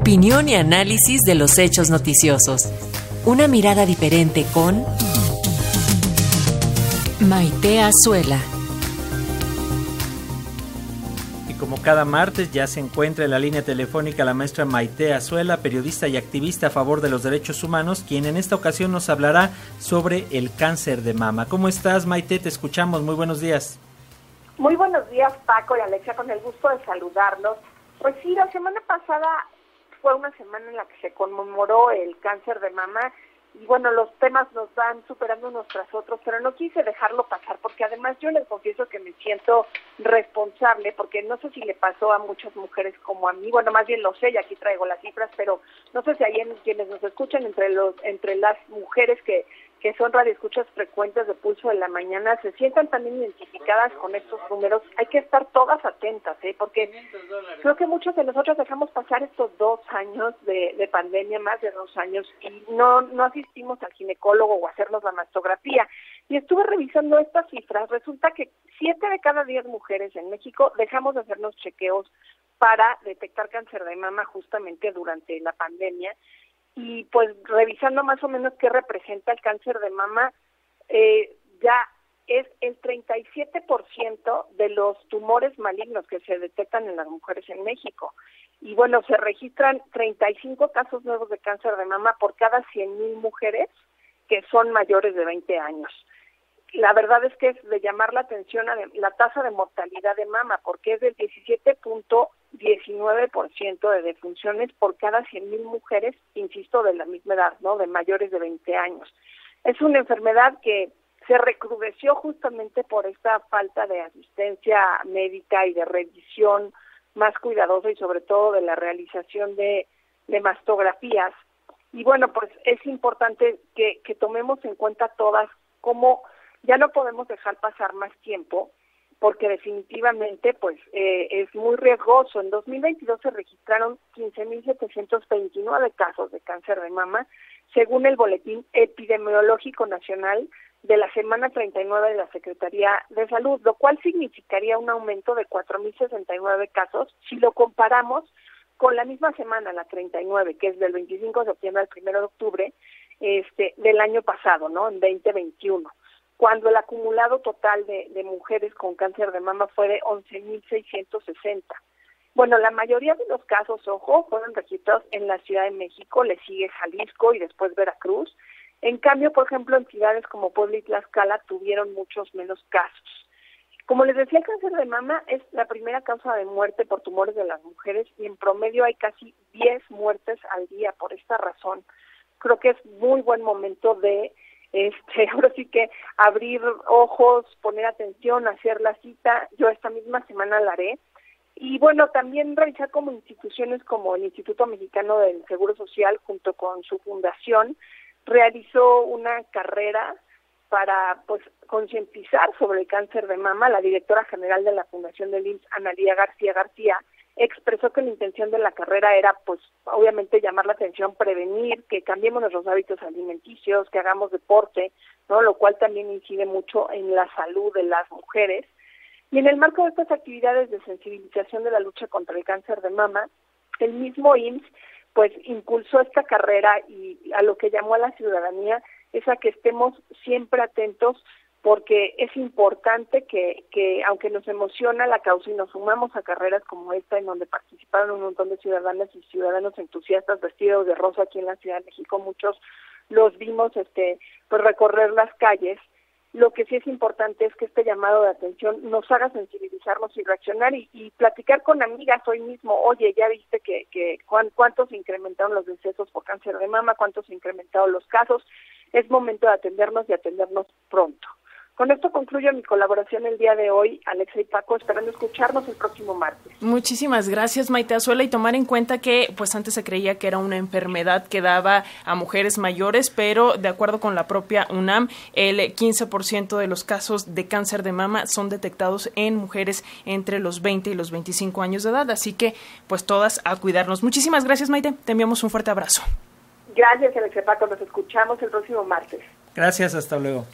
Opinión y análisis de los hechos noticiosos. Una mirada diferente con Maite Azuela. Y como cada martes ya se encuentra en la línea telefónica la maestra Maite Azuela, periodista y activista a favor de los derechos humanos, quien en esta ocasión nos hablará sobre el cáncer de mama. ¿Cómo estás, Maite? Te escuchamos. Muy buenos días. Muy buenos días, Paco y Alexia, con el gusto de saludarlos. Pues sí, la semana pasada fue una semana en la que se conmemoró el cáncer de mama y bueno, los temas nos van superando unos tras otros, pero no quise dejarlo pasar porque además yo les confieso que me siento responsable porque no sé si le pasó a muchas mujeres como a mí, bueno, más bien lo sé y aquí traigo las cifras, pero no sé si hay en quienes nos escuchan entre los entre las mujeres que que son radioescuchas frecuentes de Pulso de la Mañana, se sientan también identificadas con estos números, hay que estar todas atentas, ¿eh? porque creo que muchos de nosotros dejamos pasar estos dos años de, de pandemia, más de dos años, y no, no asistimos al ginecólogo o hacernos la mastografía. Y estuve revisando estas cifras, resulta que siete de cada diez mujeres en México dejamos de hacernos chequeos para detectar cáncer de mama justamente durante la pandemia y pues revisando más o menos qué representa el cáncer de mama, eh, ya es el 37% de los tumores malignos que se detectan en las mujeres en México. Y bueno, se registran 35 casos nuevos de cáncer de mama por cada 100.000 mujeres que son mayores de 20 años. La verdad es que es de llamar la atención a la tasa de mortalidad de mama, porque es del 17.1 19% de defunciones por cada 100.000 mujeres, insisto, de la misma edad, ¿no? De mayores de 20 años. Es una enfermedad que se recrudeció justamente por esta falta de asistencia médica y de revisión más cuidadosa y sobre todo de la realización de, de mastografías. Y bueno, pues es importante que, que tomemos en cuenta todas cómo ya no podemos dejar pasar más tiempo porque definitivamente pues eh, es muy riesgoso. En 2022 se registraron 15.729 casos de cáncer de mama, según el Boletín Epidemiológico Nacional de la semana 39 de la Secretaría de Salud, lo cual significaría un aumento de 4.069 casos si lo comparamos con la misma semana, la 39, que es del 25 de septiembre al 1 de octubre este, del año pasado, ¿no? En 2021 cuando el acumulado total de, mujeres con cáncer de mama fue de 11.660. Bueno, la mayoría de los casos, ojo, fueron registrados en la Ciudad de México, le sigue Jalisco y después Veracruz. En cambio, por ejemplo, entidades como Puebla y Tlaxcala tuvieron muchos menos casos. Como les decía, el cáncer de mama es la primera causa de muerte por tumores de las mujeres y en promedio hay casi 10 muertes al día por esta razón. Creo que es muy buen momento de este, ahora sí que abrir ojos, poner atención, hacer la cita, yo esta misma semana la haré. Y bueno, también realizar como instituciones como el Instituto Mexicano del Seguro Social, junto con su fundación, realizó una carrera para pues concientizar sobre el cáncer de mama. La directora general de la Fundación del IMSS, Analía García García, expresó que la intención de la carrera era, pues, obviamente llamar la atención, prevenir, que cambiemos nuestros hábitos alimenticios, que hagamos deporte, ¿no? Lo cual también incide mucho en la salud de las mujeres. Y en el marco de estas actividades de sensibilización de la lucha contra el cáncer de mama, el mismo IMSS, pues, impulsó esta carrera y a lo que llamó a la ciudadanía es a que estemos siempre atentos porque es importante que, que, aunque nos emociona la causa y nos sumamos a carreras como esta, en donde participaron un montón de ciudadanas y ciudadanos entusiastas vestidos de rosa aquí en la Ciudad de México, muchos los vimos este pues recorrer las calles. Lo que sí es importante es que este llamado de atención nos haga sensibilizarnos y reaccionar y, y platicar con amigas hoy mismo, oye, ya viste que, que cuántos incrementaron los decesos por cáncer de mama, cuántos incrementaron los casos, es momento de atendernos y atendernos pronto. Con esto concluyo mi colaboración el día de hoy, Alexa y Paco, esperando escucharnos el próximo martes. Muchísimas gracias, Maite Azuela, y tomar en cuenta que pues antes se creía que era una enfermedad que daba a mujeres mayores, pero de acuerdo con la propia UNAM, el 15% de los casos de cáncer de mama son detectados en mujeres entre los 20 y los 25 años de edad, así que pues todas a cuidarnos. Muchísimas gracias, Maite, te enviamos un fuerte abrazo. Gracias, Alexa y Paco, nos escuchamos el próximo martes. Gracias, hasta luego.